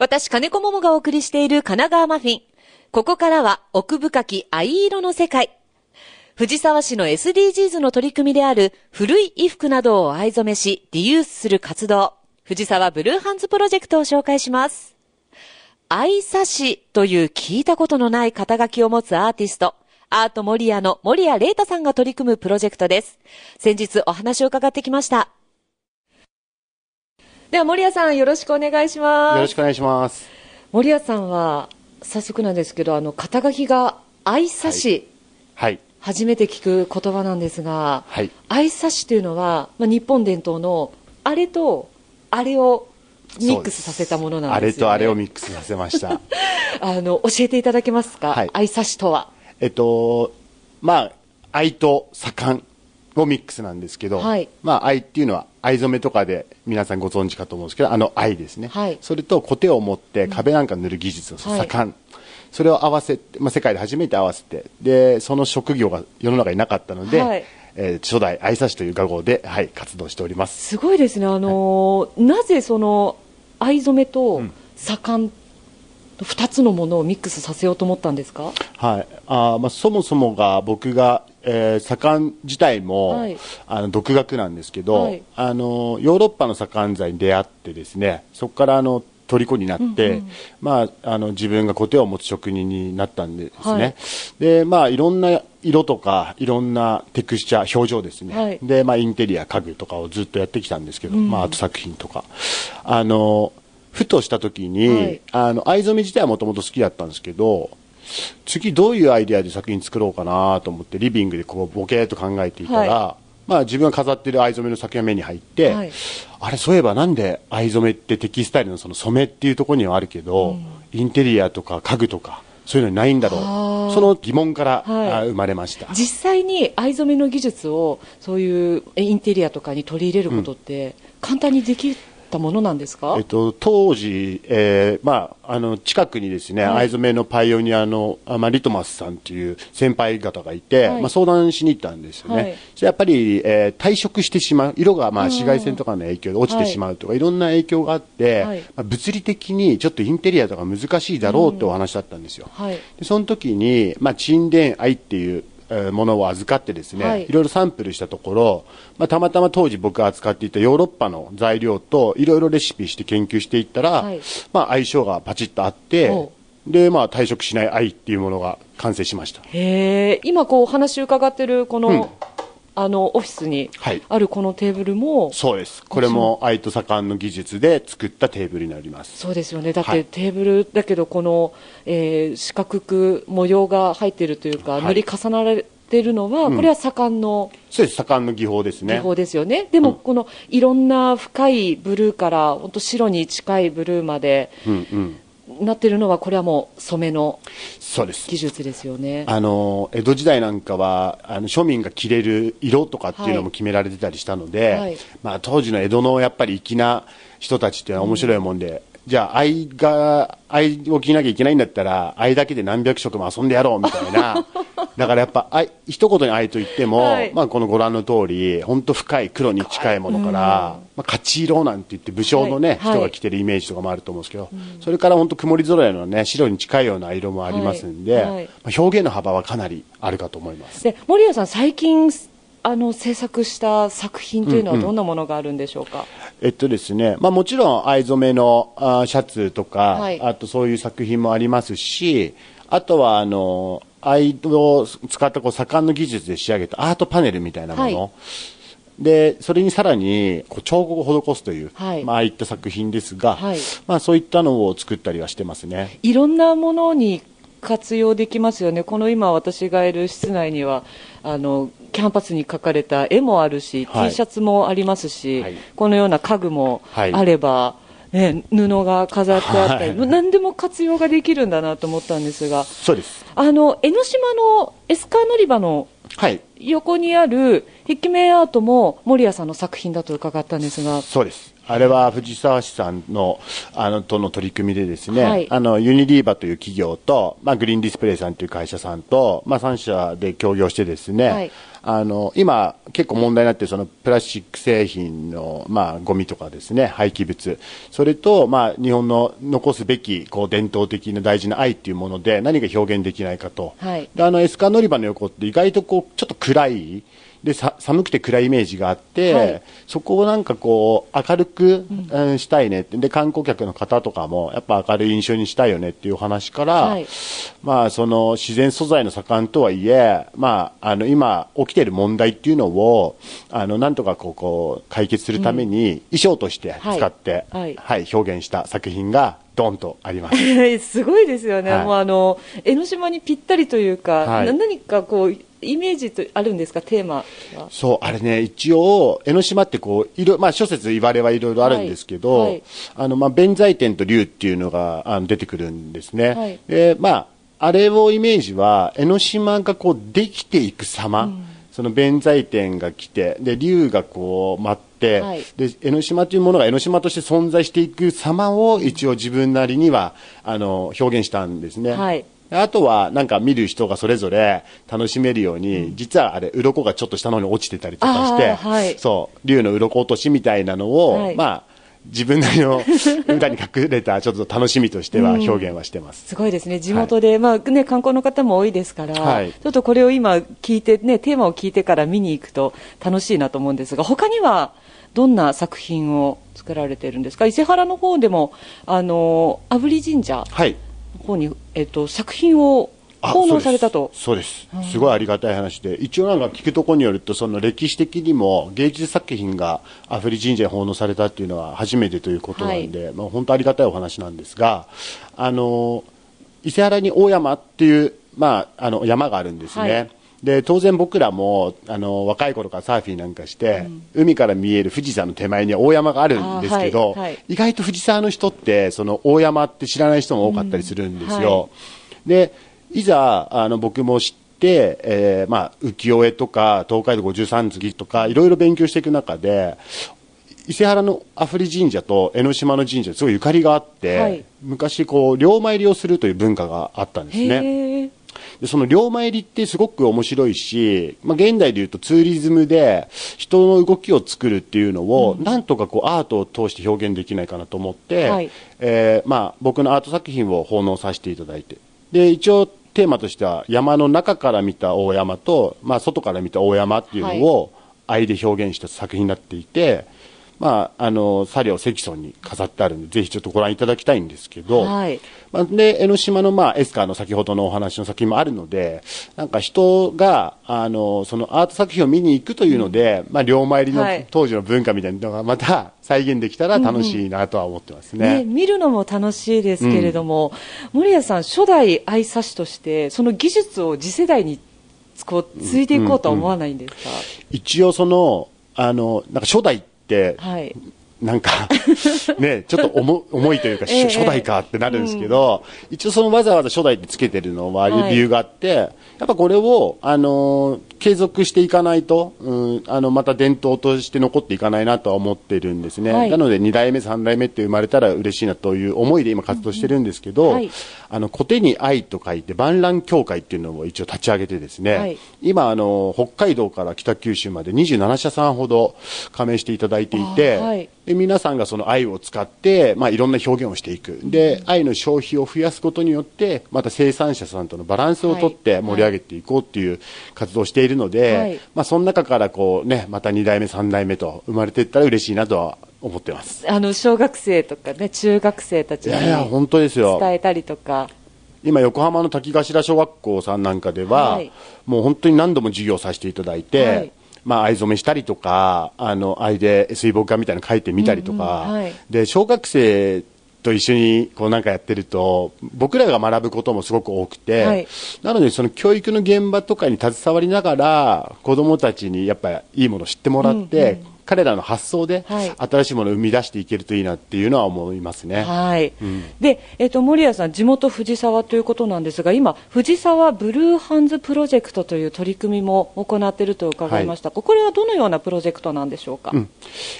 私、金子桃がお送りしている神奈川マフィン。ここからは奥深き藍色の世界。藤沢市の SDGs の取り組みである古い衣服などを藍染めし、リユースする活動。藤沢ブルーハンズプロジェクトを紹介します。藍差しという聞いたことのない肩書きを持つアーティスト。アートモリアの森谷玲太さんが取り組むプロジェクトです。先日お話を伺ってきました。では森谷さんよろしくお願いします。よろしくお願いします。森谷さんは早速なんですけど、あの肩書きが愛差し。はい。初めて聞く言葉なんですが、はい。愛差しというのは、まあ、日本伝統のあれとあれをミックスさせたものなんです、ね、あれとあれをミックスさせました。あの教えていただけますか？はい。愛差しとは。えっと、まあ、愛と盛をミックスなんですけど、はい、まあ、愛っていうのは藍染めとかで皆さんご存知かと思うんですけど、あの愛ですね。はい、それとコテを持って壁なんか塗る技術の盛ん。はい、それを合わせて、まあ、世界で初めて合わせて、で、その職業が世の中になかったので、はい、えー、初代愛差しという画号で、はい、活動しております。すごいですね。あのー、なぜその藍染めと盛ん2つのものをミックスさせようと思ったんですか、はいあまあ、そもそもが僕が、えー、左官自体も、はい、あの独学なんですけど、はい、あのヨーロッパの左官材に出会ってですねそこからあの虜になって、うんうん、まあ、あの自分がコテを持つ職人になったんですね、はい、でまあ、いろんな色とかいろんなテクスチャー表情ですね、はい、でまあ、インテリア家具とかをずっとやってきたんですけど、うん、まあ、アート作品とか。あのふとした時に、はい、あの藍染め自体はもともと好きだったんですけど次どういうアイデアで作品作ろうかなと思ってリビングでこうボケーっと考えていたら、はい、まあ、自分が飾ってる藍染めの作品が目に入って、はい、あれそういえばなんで藍染めってテキスタイルのその染めっていうところにはあるけど、うん、インテリアとか家具とかそういうのにないんだろう。その疑問から、はい、生まれました。実際に藍染めの技術をそういうインテリアとかに取り入れることって、簡単にできったものなんですか、えっと、当時、えーまあ、あの近くにですね、はい、藍染めのパイオニアの、まあ、リトマスさんという先輩方がいて、はい、まあ、相談しに行ったんですよね、はい、やっぱり、えー、退色してしまう色が、まあ、紫外線とかの影響で落ちてしまうとか、い、ろんな影響があって、まあ、物理的にちょっとインテリアとか難しいだろうってお話だったんですよ、でその時に、まあ、沈殿藍っていうものを預かってですね、はい、いろいろサンプルしたところ、まあ、たまたま当時僕が扱っていたヨーロッパの材料といろいろレシピして研究していったら、はい、まあ、相性がパチッとあってで、まあ、退職しない愛っていうものが完成しました。へ今こうお話伺ってるこの、うんあのオフィスにあるこのテーブルも、はい、そうです。これも愛と盛んの技術で作ったテーブルになります。そうですよね。だってテーブルだけどこの、えー、四角く模様が入っているというか、はい、塗り重なれてるのは、これは盛んの、そうです。盛んの技法ですね。技法ですよね。でも、このいろんな深いブルーから本当白に近いブルーまで、うんうんなってるのはこれはもう染めの技術ですよね。あの江戸時代なんかはあの庶民が着れる色とかっていうのも決められてたりしたので、はい、まあ、当時の江戸のやっぱり粋な人たちっていうのは面白いもんで、じゃあ愛が愛を着なきゃいけないんだったら愛だけで何百色も遊んでやろうみたいなだからやっぱ愛一言に愛と言っても、はい、まあ、このご覧の通り本当深い黒に近いものから、まあ、勝ち色なんて言って武将のね、はい、人が着てるイメージとかもあると思うんですけど、それから本当曇り空のね白に近いような色もありますんで、はい、まあ、表現の幅はかなりあるかと思います。で森谷さん最近あの制作した作品というのはどんなものがあるんでしょうか、うんうん、えっとですね、まあ、もちろん藍染めのあシャツとか、はい、あとそういう作品もありますしあとはあの藍を使ったこう盛んの技術で仕上げたアートパネルみたいなもの、はい、でそれにさらにこう彫刻を施すという、はい。まああいった作品ですが、はい。まあ、そういったのを作ったりはしてますね。いろんなものに活用できますよね、この今、私がいる室内にはあのキャンパスに描かれた絵もあるし、はい、T シャツもありますし、はい、このような家具もあれば、ね、布が飾ってあったり、はい、何でも活用ができるんだなと思ったんですが、そうです。あの江ノ島のエスカー乗り場の横にある壁面アートも守谷さんの作品だと伺ったんですが、そうです。あれは藤沢市さんのあのとの取り組みでですね、はい、あのユニリーバという企業と、まあ、グリーンディスプレイさんという会社さんと、まあ、3社で協業してですね、はい、あの、今、結構問題になっているそのプラスチック製品の、まあ、ゴミとかですね、廃棄物。それと、まあ、日本の残すべき、こう、伝統的な大事な愛っていうもので、何が表現できないかと。はい、で、あの、エスカー乗り場の横って意外とこう、ちょっと暗い、で寒くて暗いイメージがあって、はい、そこをなんかこう明るく、うん、したいねって。で観光客の方とかもやっぱ明るい印象にしたいよねっていう話から、はい、まあその自然素材の盛んとはいえ、まあ、あの今起きている問題っていうのをあのなんとかこうこう解決するために衣装として使って、はい、はい、表現した作品がドンとあります。すごいですよね、はい、もうあの江ノ島にぴったりというか、はい、何かこうイメージとあるんですか、テーマそう、あれね、一応、江ノ島ってこう、いろ、まあ、諸説言われはいろいろあるんですけど、はいはい、あの、まあ、弁財天と竜っていうのがあの出てくるんですね。はい、で、まあ、あれをイメージは、江ノ島がこう、できていく様、うん、その弁財天が来て、で、竜がこう、待って、はい、で、江ノ島というものが江ノ島として存在していく様を一応自分なりには、あの、表現したんですね。はいあとは、なんか見る人がそれぞれ楽しめるように、うん、実はあれ、鱗がちょっと下の方に落ちてたりとかして、はい、そう、竜の鱗落としみたいなのを、はい、まあ、自分なりの 歌に隠れたちょっと楽しみとしては表現はしてます、うん、すごいですね、地元で、はい、まあね、観光の方も多いですから、はい、ちょっとこれを今聞いて、ね、テーマを聞いてから見に行くと楽しいなと思うんですが、他にはどんな作品を作られてるんですか、伊勢原の方でも、あの炙り神社。はい方に、えっと、作品を奉納されたと。そうです。す。ごいありがたい話で。一応なんか聞くところによるとその歴史的にも芸術作品がアフリ神社に奉納されたっていうのは初めてということなんで、はい、まあ、本当ありがたいお話なんですがあの伊勢原に大山っていう、まあ、あの山があるんですね、はいで当然僕らもあの若い頃からサーフィンなんかして、うん、海から見える富士山の手前に大山があるんですけど、はいはい、意外と藤沢の人ってその大山って知らない人も多かったりするんですよ。うんはい、でいざあの僕も知って、えーまあ、浮世絵とか東海道五十三次とかいろいろ勉強していく中で伊勢原の阿夫利神社と江ノ島の神社すごいゆかりがあって、昔こう両参りをするという文化があったんですね。でその両参りってすごく面白いし、まあ、現代でいうとツーリズムで人の動きを作るっていうのを、うん、なんとかこうアートを通して表現できないかなと思って、はい、えー、まあ、僕のアート作品を奉納させていただいて。で一応テーマとしては山の中から見た大山と、まあ、外から見た大山っていうのを愛で表現した作品になっていて、まあ、あの、サリオ関村に飾ってあるんで、ぜひちょっとご覧いただきたいんですけど、はい。まあ、で、江ノ島の、まあ、エスカーの先ほどのお話の作品もあるので、なんか人が、あの、そのアート作品を見に行くというので、うん、まあ、両参りの当時の文化みたいなのがまた再現できたら楽しいなとは思ってますね。うんうん、ね見るのも楽しいですけれども、うん、森谷さん、初代愛差しとして、その技術を次世代にこう、継いでいこうとは思わないんですか、うんうんうん、一応その、あの、なんか初代、はい、なんかね、ちょっと重 重いというか、えー、初代かってなるんですけど、うん、一応そのわざわざ初代ってつけてるのは理由があって、はい、やっぱこれを、あのー、継続していかないと、うん、あの、また伝統として残っていかないなとは思ってるんですね。はい、なので、2代目、3代目って生まれたら嬉しいなという思いで今活動してるんですけど、うんはい、あの、小手に愛と書いて、万覧協会っていうのを一応立ち上げてですね、はい、今、あの、北海道から北九州まで27社さんほど加盟していただいていて、で皆さんがその愛を使って、まあ、いろんな表現をしていく。で愛の消費を増やすことによってまた生産者さんとのバランスをとって盛り上げていこうっていう活動をしているので、はい、まあ、その中からこう、ね、また2代目、3代目と生まれていったら嬉しいなとは思ってます。あの小学生とか、ね、中学生たちに伝えたりとか。今、横浜の滝頭小学校さんなんかでは、はい、もう本当に何度も授業させていただいて、はい。まあ、藍染めしたりとか、あの、藍で水墨画みたいなの描いてみたりとか、うんうんはい、で、小学生と一緒にこうなんかやってると、僕らが学ぶこともすごく多くて、はい、なのでその教育の現場とかに携わりながら、子供たちにやっぱりいいものを知ってもらって、うんうん彼らの発想で新しいものを生み出していけるといいなっていうのは思いますね。はい。うん、で、えっ、ー、と森谷さん地元藤沢ということなんですが、今藤沢ブルーハンズプロジェクトという取り組みも行っていると伺いました、はい、これはどのようなプロジェクトなんでしょうか？うん、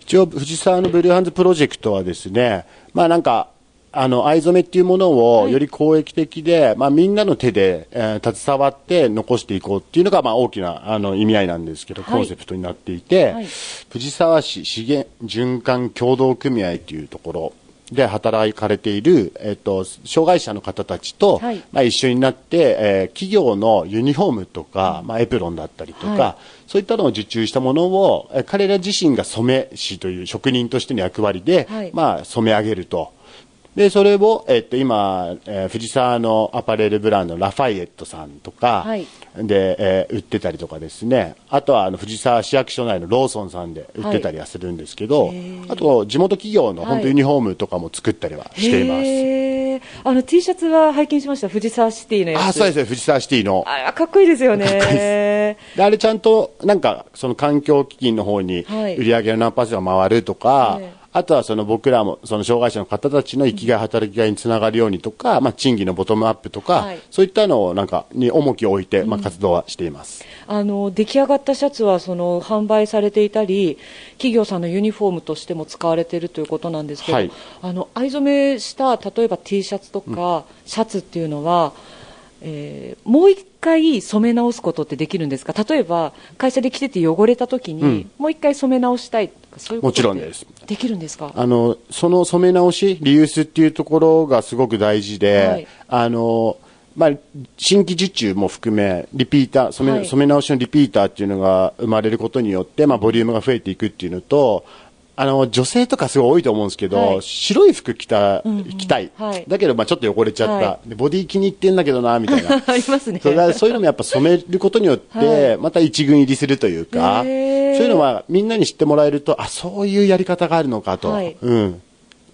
一応藤沢のブルーハンズプロジェクトはですね、まあなんかあの、藍染めっていうものをより公益的で、はい、まあみんなの手で、えー、携わって残していこうっていうのが、まあ大きな、あの、意味合いなんですけど、コンセプトになっていて、はい、藤沢市資源循環協同組合っていうところ、で働かれている、えっと、障害者の方たちと、はい、まあ、一緒になって、えー、企業のユニフォームとか、まあ、エプロンだったりとか、はい、そういったのを受注したものを、えー、彼ら自身が染め師という職人としての役割で、はい、まあ、染め上げると。で、それを、えっと、今、えー、藤沢のアパレルブランド、ラファイエットさんとか、はい、で、えー、売ってたりとかですね、あとは、あの、藤沢市役所内のローソンさんで売ってたりはするんですけど、はい、あと、地元企業の本当ユニフォームとかも作ったりはしています。あの、T シャツは拝見しました？藤沢シティのやつ。あ、そうですね、藤沢シティの。あ、かっこいいですよね。かっこいいです。で、あれちゃんと、なんか、その環境基金の方に、売り上げの何パーセントが回るとか、はいあとはその僕らもその障害者の方たちの生きがい、働きがいにつながるようにとか、まあ、賃金のボトムアップとか、はい、そういったのをなんかに重きを置いて、まあ、活動はしています、うん、あの出来上がったシャツはその販売されていたり、企業さんのユニフォームとしても使われているということなんですけど、はい、あの藍染めした例えば T シャツとかシャツっていうのは、えー、もう一回染め直すことってできるんですか？例えば会社で着てて汚れた時に、うん、もう一回染め直したいとかそういうこともちろんです。できるんですか？あのその染め直しリユースっていうところがすごく大事で、はい、あのまあ、新規受注も含め、リピーター染め、はい、染め直しのリピーターっていうのが生まれることによって、まあ、ボリュームが増えていくっていうのと、あの、女性とかすごい多いと思うんですけど、はい、白い服着た、着たい。はい、だけど、まあちょっと汚れちゃった、はい、ボディ気に入ってんだけどな、みたいな。ありますね。それそういうのもやっぱ染めることによって、また一軍入りするというか、そういうのはみんなに知ってもらえると、あ、そういうやり方があるのかと。うん。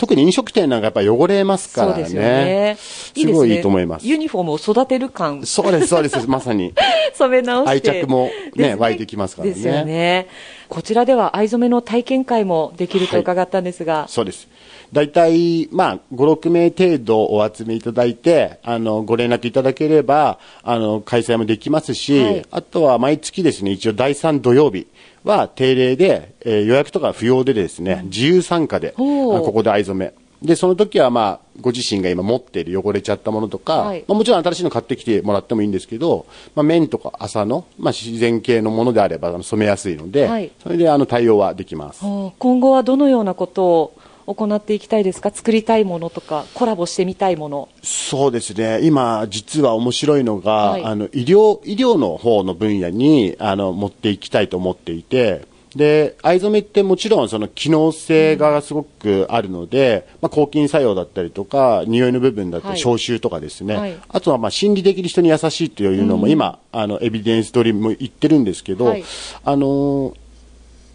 特に飲食店なんかやっぱ汚れますからね。すよね。すごいいいと思います。ユニフォームを育てる感。そうです、そうです、まさに。染め直して。愛着もね、湧いてきますからね。ですよね。こちらでは藍染めの体験会もできると伺ったんですが。はい、そうです。大体、まあ、5、6名程度お集めいただいて、あの、ご連絡いただければ、あの、開催もできますし、はい、あとは毎月ですね、一応第3土曜日、は定例で、えー、予約とか不要でですね、自由参加で、ここで藍染め。で、その時はまあ、ご自身が今持っている汚れちゃったものとか、はい、まあ、もちろん新しいの買ってきてもらってもいいんですけど、まあ、綿とか麻の、まあ、自然系のものであれば染めやすいので、はい、それであの対応はできます。今後はどのようなことを行っていきたいですか？作りたいものとかコラボしてみたいもの。そうですね。今実は面白いのが、はい、あの医療医療の方の分野にあの持っていきたいと思っていてで藍染めってもちろんその機能性がすごくあるので、うん、まあ、抗菌作用だったりとか匂いの部分だったり消臭とかですね、はい、あとはまあ心理的に人に優しいというのも今、うん、あのエビデンス通りも言ってるんですけど、はい、あの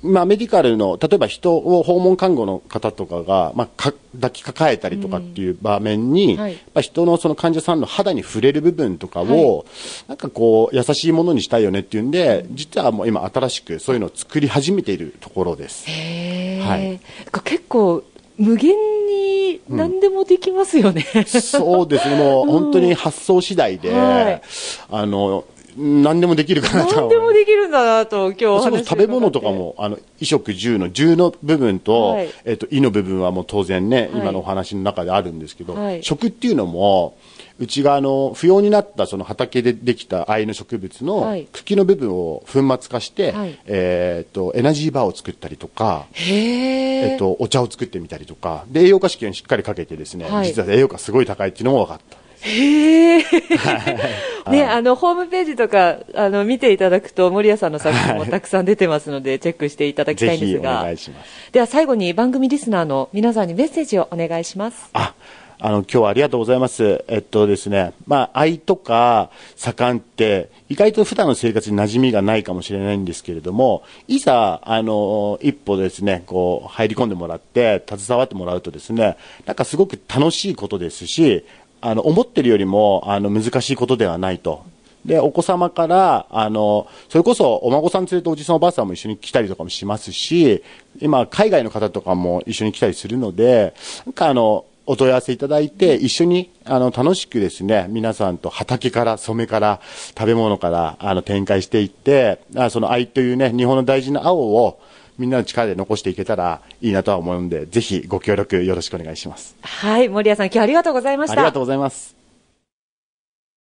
まあ、メディカルの、例えば人を訪問看護の方とかが、まあ、か抱きかかえたりとかっていう場面に、うんはい、まあ、人のその患者さんの肌に触れる部分とかを、はい、なんかこう、優しいものにしたいよねっていうんで、実はもう今新しくそういうのを作り始めているところです。はい。結構、無限に何でもできますよね、うん、そうですね、もう本当に発想次第で、はい、あの、何でもできるかなと。何でもできるんだなと、今日食べ物とかも、あの、衣食住の住の部分と、はい、えっ、と、衣の部分はもう当然ね、今のお話の中であるんですけど、はい、食っていうのも、うちがあの不要になったその畑でできた藍の植物の茎の部分を粉末化して、はい、えっ、とエナジーバーを作ったりとか、えっ、とお茶を作ってみたりとかで栄養価試験しっかりかけてですね、はい、実は栄養価すごい高いっていうのも分かった。へえ。ね、あの、ホームページとか、あの、見ていただくと、森谷さんの作品もたくさん出てますので、チェックしていただきたいんですが。では、最後に番組リスナーの皆さんにメッセージをお願いします。あ、あの、今日はありがとうございます。えっとですね、まあ、愛とか盛んって、意外と普段の生活に馴染みがないかもしれないんですけれども、いざ、あの、一歩ですね、こう、入り込んでもらって、携わってもらうとですね、なんかすごく楽しいことですし、あの、思ってるよりも、あの、難しいことではないと。で、お子様から、あの、それこそお孫さん連れておじさんおばあさんも一緒に来たりとかもしますし、今、海外の方とかも一緒に来たりするので、なんかあの、お問い合わせいただいて、一緒に、あの、楽しくですね、皆さんと畑から染めから、食べ物から、あの、展開していって、あその愛というね、日本の大事な青を、みんなの力で残していけたらいいなとは思うんで、ぜひご協力よろしくお願いします。はい、森谷さん今日ありがとうございました。ありがとうございます。